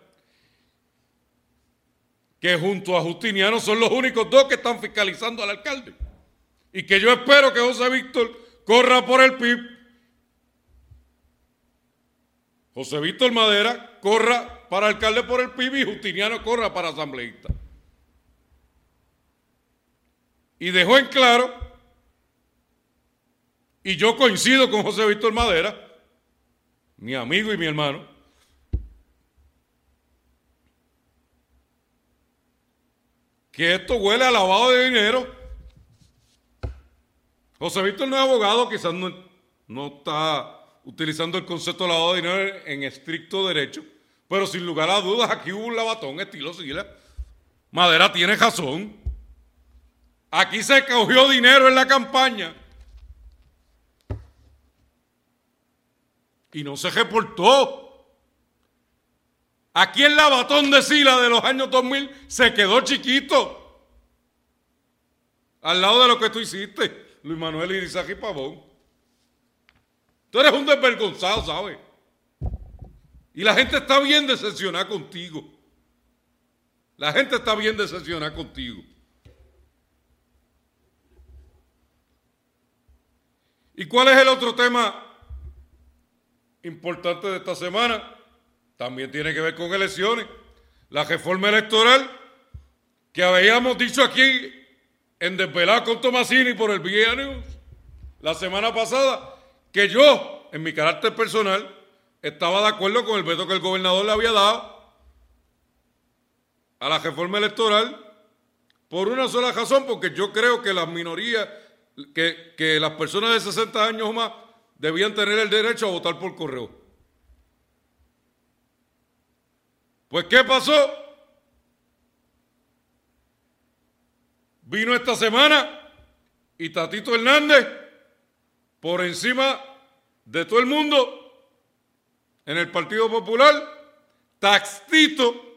que junto a Justiniano son los únicos dos que están fiscalizando al alcalde. Y que yo espero que José Víctor corra por el PIB José Víctor Madera corra para alcalde por el PIB y Justiniano corra para asambleísta. Y dejó en claro, y yo coincido con José Víctor Madera, mi amigo y mi hermano, que esto huele a lavado de dinero. José Víctor no es abogado, quizás no, está utilizando el concepto de lavado de dinero en estricto derecho, pero sin lugar a dudas aquí hubo un lavatón estilo Sila. Madera tiene razón. Aquí se cogió dinero en la campaña y no se reportó. Aquí el lavatón de Sila de los años 2000 se quedó chiquito. Al lado de lo que tú hiciste, Luis Manuel Irizarry Pavón. Tú eres un desvergonzado, ¿sabes? Y la gente está bien decepcionada contigo. La gente está bien decepcionada contigo. ¿Y cuál es el otro tema importante de esta semana? También tiene que ver con elecciones. La reforma electoral que habíamos dicho aquí en Desvelado con Tomasini por el News la semana pasada que yo, en mi carácter personal, estaba de acuerdo con el veto que el gobernador le había dado a la reforma electoral por una sola razón, porque yo creo que las minorías, que, que las personas de 60 años o más debían tener el derecho a votar por correo. Pues ¿qué pasó? Vino esta semana y Tatito Hernández por encima de todo el mundo en el Partido Popular, Taxito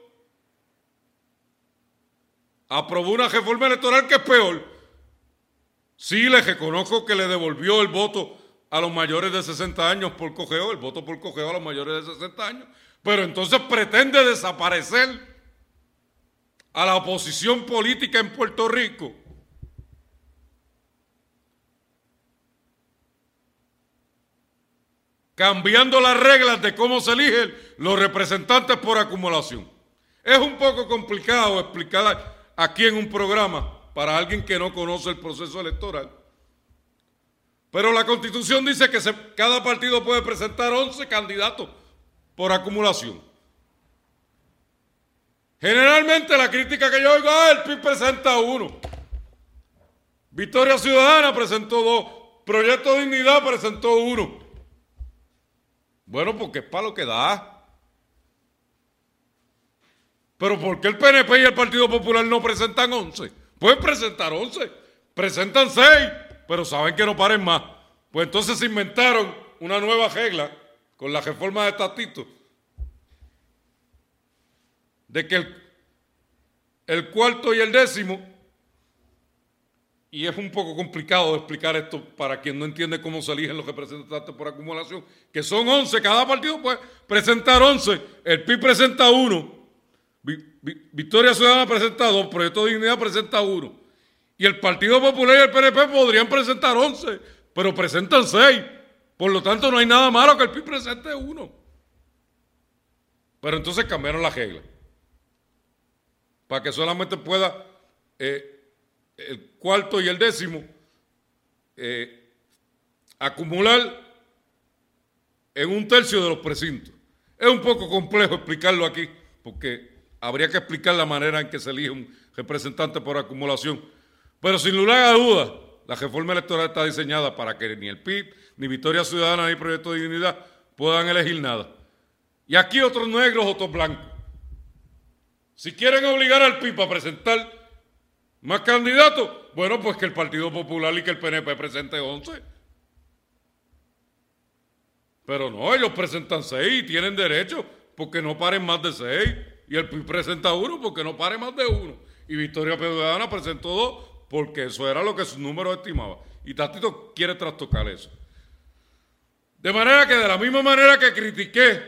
aprobó una reforma electoral que es peor. Sí, le reconozco que le devolvió el voto a los mayores de 60 años por cogeo, el voto por cogeo a los mayores de 60 años, pero entonces pretende desaparecer a la oposición política en Puerto Rico cambiando las reglas de cómo se eligen los representantes por acumulación. Es un poco complicado explicar aquí en un programa para alguien que no conoce el proceso electoral. Pero la constitución dice que cada partido puede presentar 11 candidatos por acumulación. Generalmente la crítica que yo oigo, ah, el PIB presenta uno. Victoria Ciudadana presentó dos. Proyecto Dignidad presentó uno. Bueno, porque es para lo que da. Pero ¿por qué el PNP y el Partido Popular no presentan 11? Pueden presentar 11. Presentan 6, pero saben que no paren más. Pues entonces se inventaron una nueva regla con la reforma de estatuto de que el, cuarto y el décimo, y es un poco complicado explicar esto para quien no entiende cómo se eligen los representantes por acumulación, que son 11, cada partido puede presentar 11, el PIB presenta uno, Victoria Ciudadana presenta dos, Proyecto de Dignidad presenta uno, y el Partido Popular y el PNP podrían presentar 11, pero presentan 6, por lo tanto no hay nada malo que el PIB presente uno. Pero entonces cambiaron la regla para que solamente pueda eh, el cuarto y el décimo eh, acumular en un tercio de los precintos. Es un poco complejo explicarlo aquí, porque habría que explicar la manera en que se elige un representante por acumulación. Pero sin lugar a dudas, la reforma electoral está diseñada para que ni el PIB, ni Victoria Ciudadana, ni Proyecto de Dignidad puedan elegir nada. Y aquí otros negros, otros blancos. Si quieren obligar al PIB a presentar más candidatos, bueno, pues que el Partido Popular y que el PNP presente 11. Pero no, ellos presentan 6 y tienen derecho porque no paren más de 6. Y el PIB presenta uno porque no pare más de uno. Y Victoria Ciudadana presentó dos porque eso era lo que sus números estimaban. Y Tatito quiere trastocar eso. De manera que de la misma manera que critiqué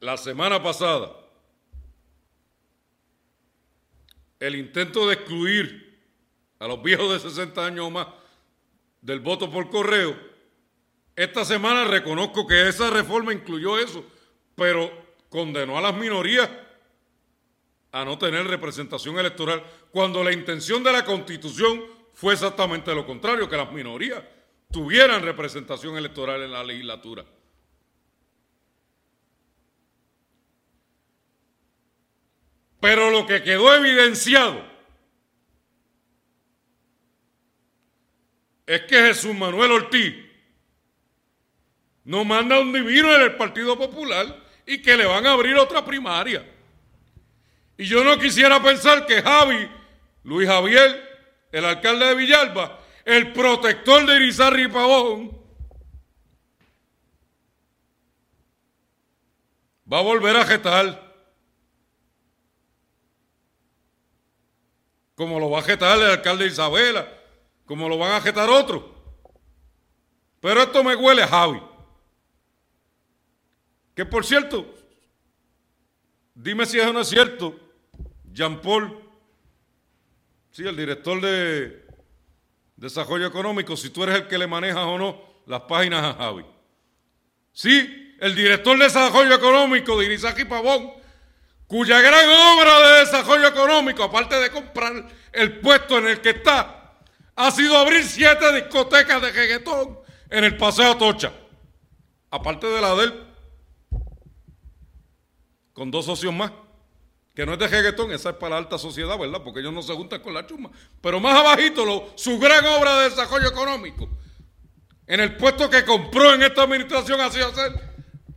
la semana pasada el intento de excluir a los viejos de 60 años o más del voto por correo, esta semana reconozco que esa reforma incluyó eso, pero condenó a las minorías a no tener representación electoral, cuando la intención de la Constitución fue exactamente lo contrario, que las minorías tuvieran representación electoral en la legislatura. Pero lo que quedó evidenciado es que Jesús Manuel Ortiz no manda un divino en el Partido Popular y que le van a abrir otra primaria. Y yo no quisiera pensar que Javi, Luis Javier, el alcalde de Villalba, el protector de Irizarri Pavón, va a volver a jetar. como lo va a jetar el alcalde Isabela, como lo van a jetar otros. Pero esto me huele Javi. Que por cierto, dime si eso no es cierto, Jean Paul, sí, el director de Desarrollo Económico, si tú eres el que le manejas o no las páginas a Javi. Sí, el director de Desarrollo Económico de Irizaki Pavón cuya gran obra de desarrollo económico, aparte de comprar el puesto en el que está, ha sido abrir siete discotecas de reggaetón en el Paseo Tocha. Aparte de la de él, con dos socios más, que no es de reggaetón, esa es para la alta sociedad, ¿verdad? Porque ellos no se juntan con la chuma. Pero más abajito, su gran obra de desarrollo económico, en el puesto que compró en esta administración, ha sido hacer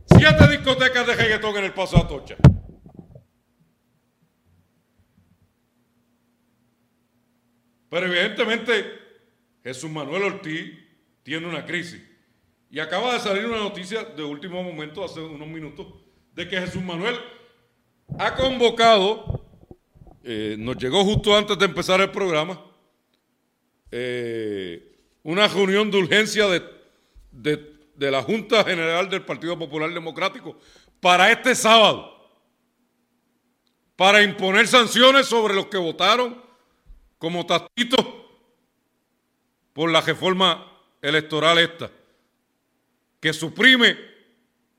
siete discotecas de reggaetón en el Paseo Tocha. Pero evidentemente Jesús Manuel Ortiz tiene una crisis. Y acaba de salir una noticia de último momento, hace unos minutos, de que Jesús Manuel ha convocado, eh, nos llegó justo antes de empezar el programa, eh, una reunión de urgencia de, de la Junta General del Partido Popular Democrático para este sábado, para imponer sanciones sobre los que votaron como tastito por la reforma electoral esta, que suprime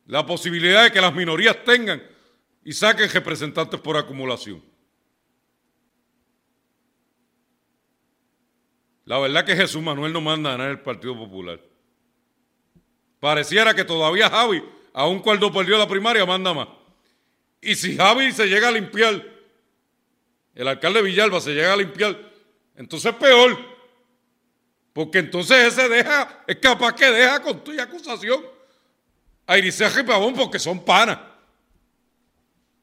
la posibilidad de que las minorías tengan y saquen representantes por acumulación. La verdad que Jesús Manuel no manda a ganar el Partido Popular. pareciera que todavía Javi, aun cuando perdió la primaria, manda más. Y si Javi se llega a limpiar, el alcalde Villalba se llega a limpiar, entonces peor. Porque entonces ese deja, es capaz que deja con tu acusación a y Pavón porque son panas.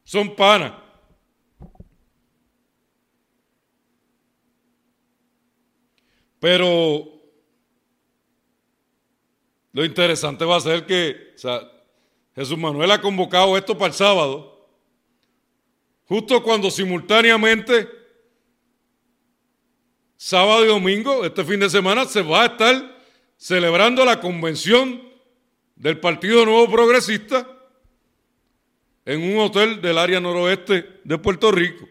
Son panas. Pero lo interesante va a ser que Jesús Manuel ha convocado esto para el sábado, justo cuando simultáneamente, sábado y domingo, este fin de semana, se va a estar celebrando la convención del Partido Nuevo Progresista en un hotel del área noroeste de Puerto Rico.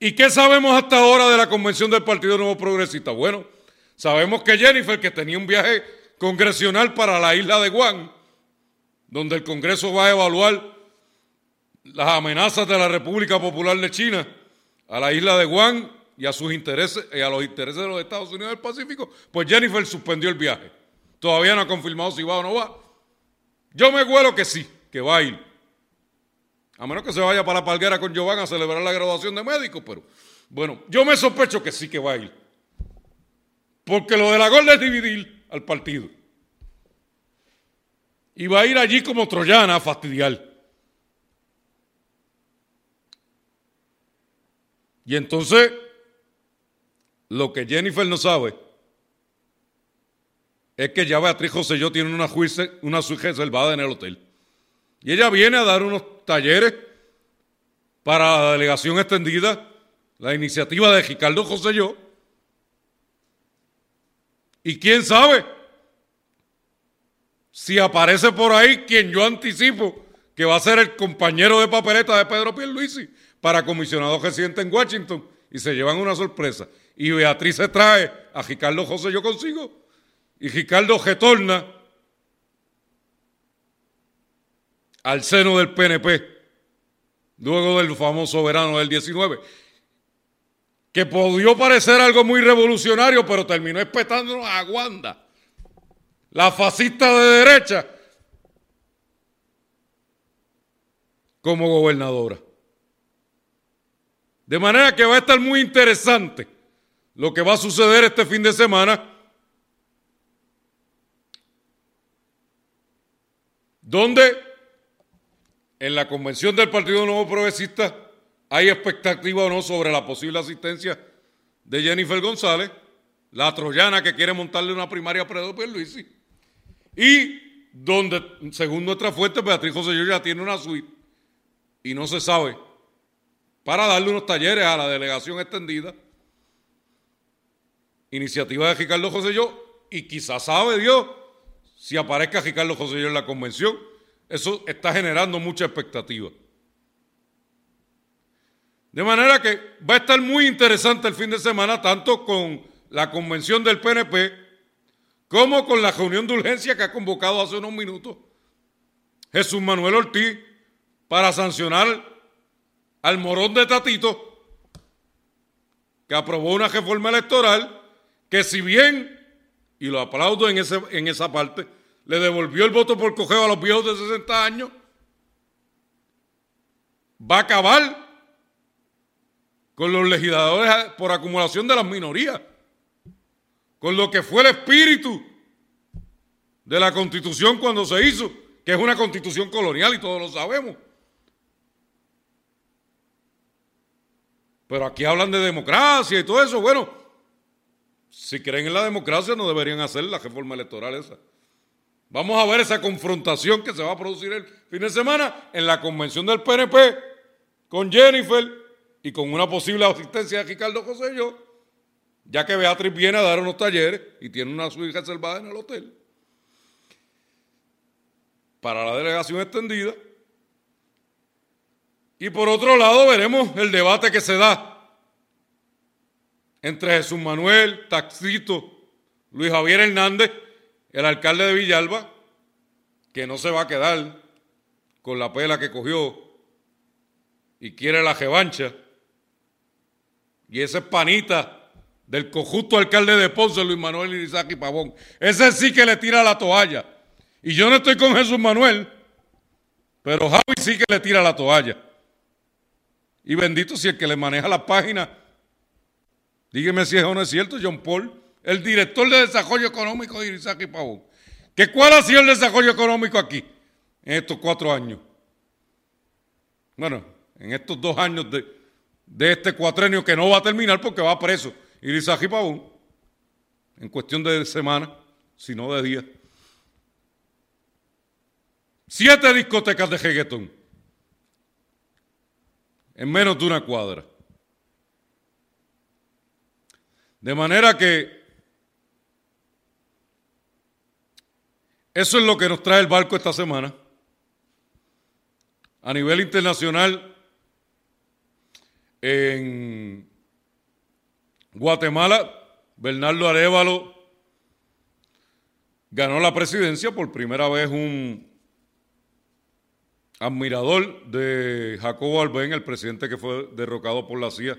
¿Y qué sabemos hasta ahora de la convención del Partido Nuevo Progresista? Bueno, sabemos que Jennifer, que tenía un viaje congresional para la isla de Guam, donde el Congreso va a evaluar las amenazas de la República Popular de China a la isla de Guam y a sus intereses y a los intereses de los Estados Unidos del Pacífico, pues Jennifer suspendió el viaje. Todavía no ha confirmado si va o no va. Yo me huelo que sí, que va a ir. A menos que se vaya para la palguera con Giovanni a celebrar la graduación de médico, pero bueno, yo me sospecho que sí que va a ir. Porque lo de la gorda es dividir al partido. Y va a ir allí como troyana a fastidiar. Y entonces, lo que Jennifer no sabe es que ya Beatriz José y yo tienen una, juicio, una reservada en el hotel. Y ella viene a dar unos talleres para la delegación extendida, la iniciativa de Ricardo José Yo. Y quién sabe si aparece por ahí quien yo anticipo que va a ser el compañero de papeleta de Pedro Pierluisi para comisionado residente en Washington y se llevan una sorpresa. Y Beatriz se trae a Ricardo José Yo consigo y Ricardo retorna al seno del PNP, luego del famoso verano del 19, que podía parecer algo muy revolucionario, pero terminó espetándonos a Wanda, la fascista de derecha, como gobernadora. De manera que va a estar muy interesante lo que va a suceder este fin de semana, donde en la convención del Partido Nuevo Progresista hay expectativa o no sobre la posible asistencia de Jennifer González, la troyana que quiere montarle una primaria a Pedro Luisi, y donde, según nuestra fuente, Beatriz José ya tiene una suite y no se sabe, para darle unos talleres a la delegación extendida, iniciativa de Ricardo Yo, y quizás sabe Dios si aparezca Ricardo Yo en la convención eso está generando mucha expectativa. De manera que va a estar muy interesante el fin de semana, tanto con la convención del PNP como con la reunión de urgencia que ha convocado hace unos minutos Jesús Manuel Ortiz para sancionar al morón de Tatito, que aprobó una reforma electoral que si bien, y lo aplaudo en, ese, en esa parte, le devolvió el voto por cogeo a los viejos de 60 años, va a acabar con los legisladores por acumulación de las minorías, con lo que fue el espíritu de la constitución cuando se hizo, que es una constitución colonial y todos lo sabemos. Pero aquí hablan de democracia y todo eso. Bueno, si creen en la democracia no deberían hacer la reforma electoral esa. Vamos a ver esa confrontación que se va a producir el fin de semana en la convención del PNP con Jennifer y con una posible asistencia de Ricardo José y yo, ya que Beatriz viene a dar unos talleres y tiene una suite reservada en el hotel para la delegación extendida. Y por otro lado veremos el debate que se da entre Jesús Manuel, Taxito, Luis Javier Hernández el alcalde de Villalba, que no se va a quedar con la pela que cogió y quiere la revancha, y ese es panita del conjunto alcalde de Ponce, Luis Manuel Irizaki Pavón. Ese sí que le tira la toalla. Y yo no estoy con Jesús Manuel, pero Javi sí que le tira la toalla. Y bendito si el que le maneja la página, dígame si es o no es cierto, John Paul, el director de desarrollo económico de Irizaki Pavón. ¿Que ¿Cuál ha sido el desarrollo económico aquí en estos cuatro años? Bueno, en estos dos años de, este cuatrenio que no va a terminar porque va preso Irizaki Pavón en cuestión de semana, si no de día. Siete discotecas de reggaetón en menos de una cuadra. De manera que eso es lo que nos trae el barco esta semana. A nivel internacional, en Guatemala, Bernardo Arevalo ganó la presidencia por primera vez un admirador de Jacobo Albén, el presidente que fue derrocado por la CIA,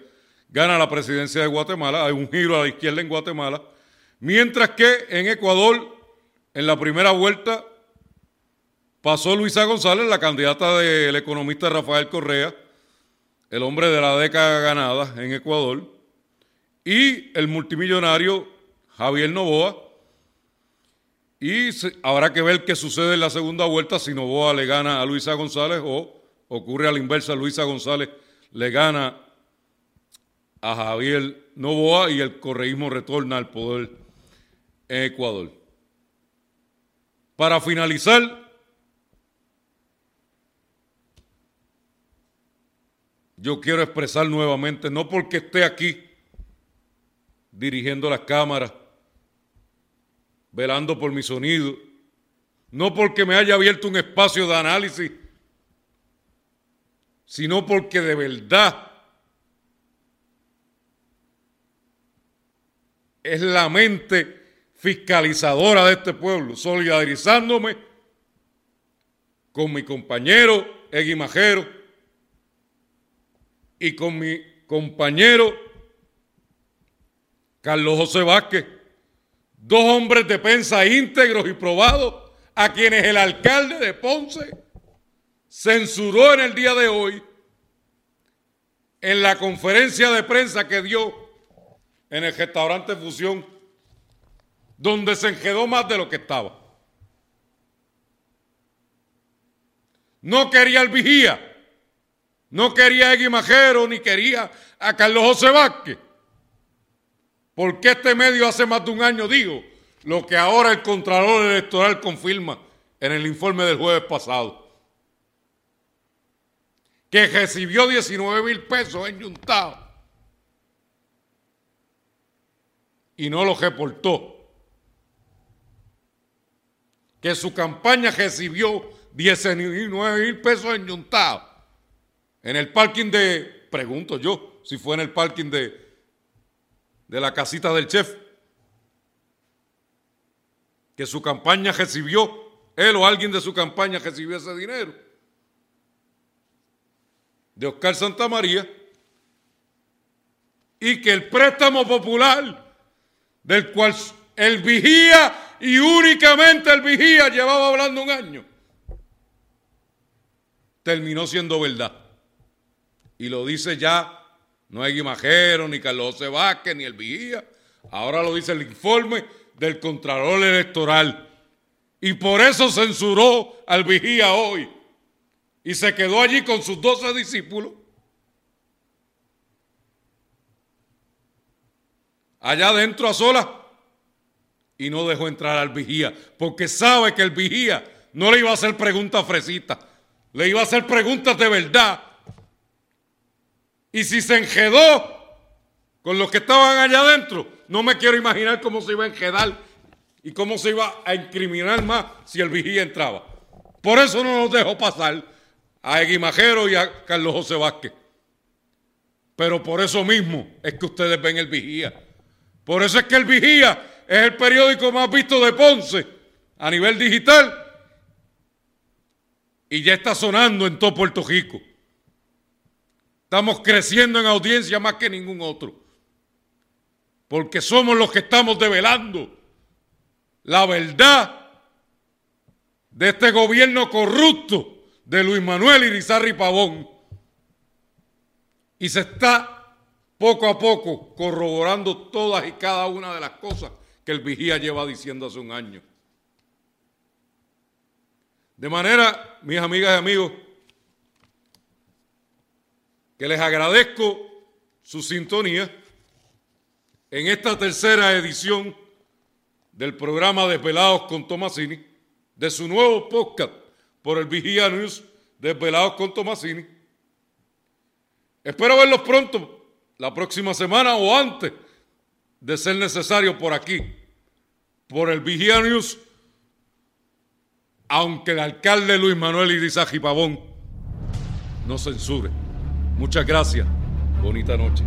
gana la presidencia de Guatemala, hay un giro a la izquierda en Guatemala, mientras que en Ecuador, en la primera vuelta, pasó Luisa González, la candidata del economista Rafael Correa, el hombre de la década ganada en Ecuador, y el multimillonario Javier Novoa, y habrá que ver qué sucede en la segunda vuelta si Novoa le gana a Luisa González o ocurre a la inversa, Luisa González le gana a Javier Novoa y el correísmo retorna al poder en Ecuador. Para finalizar, yo quiero expresar nuevamente, no porque esté aquí dirigiendo las cámaras, velando por mi sonido, no porque me haya abierto un espacio de análisis, sino porque de verdad es la mente fiscalizadora de este pueblo, solidarizándome con mi compañero Egui Majero y con mi compañero Carlos José Vázquez, dos hombres de prensa íntegros y probados, a quienes el alcalde de Ponce censuró en el día de hoy en la conferencia de prensa que dio en el restaurante Fusión, donde se enjedó más de lo que estaba. No quería el vigía, no quería a Egui Majero, ni quería a Carlos José Vázquez. Porque este medio hace más de un año digo lo que ahora el Contralor Electoral confirma en el informe del jueves pasado. Que recibió 19 mil pesos en Yuntao y no lo reportó. Que su campaña recibió 19 mil pesos en Yuntao en el parking de, pregunto yo, si fue en el parking de de la casita del chef, que su campaña recibió, él o alguien de su campaña recibió ese dinero, de Oscar Santamaría, y que el préstamo popular, del cual el vigía y únicamente el vigía llevaba hablando un año, terminó siendo verdad. Y lo dice ya no hay Guimajero, ni Carlos José Vázquez, ni el Vigía. Ahora lo dice el informe del Contralor Electoral. Y por eso censuró al Vigía hoy. Y se quedó allí con sus doce discípulos. Allá adentro a solas. Y no dejó entrar al Vigía. Porque sabe que el Vigía no le iba a hacer preguntas fresitas. Le iba a hacer preguntas de verdad y si se enjedó con los que estaban allá adentro, no me quiero imaginar cómo se iba a enjedar y cómo se iba a incriminar más si el vigía entraba. Por eso no nos dejó pasar a Eguimajero y a Carlos José Vázquez. Pero por eso mismo es que ustedes ven el vigía. Por eso es que el vigía es el periódico más visto de Ponce a nivel digital y ya está sonando en todo Puerto Rico. Estamos creciendo en audiencia más que ningún otro. porque somos los que estamos develando la verdad de este gobierno corrupto de Luis Manuel Irizarri Pavón. Y se está poco a poco corroborando todas y cada una de las cosas que el vigía lleva diciendo hace un año. De manera, mis amigas y amigos, que les agradezco su sintonía en esta tercera edición del programa Desvelados con Tomasini, de su nuevo podcast por el Vigía News Desvelados con Tomasini. Espero verlos pronto, la próxima semana o antes de ser necesario por aquí, por el Vigía News, aunque el alcalde Luis Manuel Irizaji Pavón no censure. Muchas gracias. Bonita noche.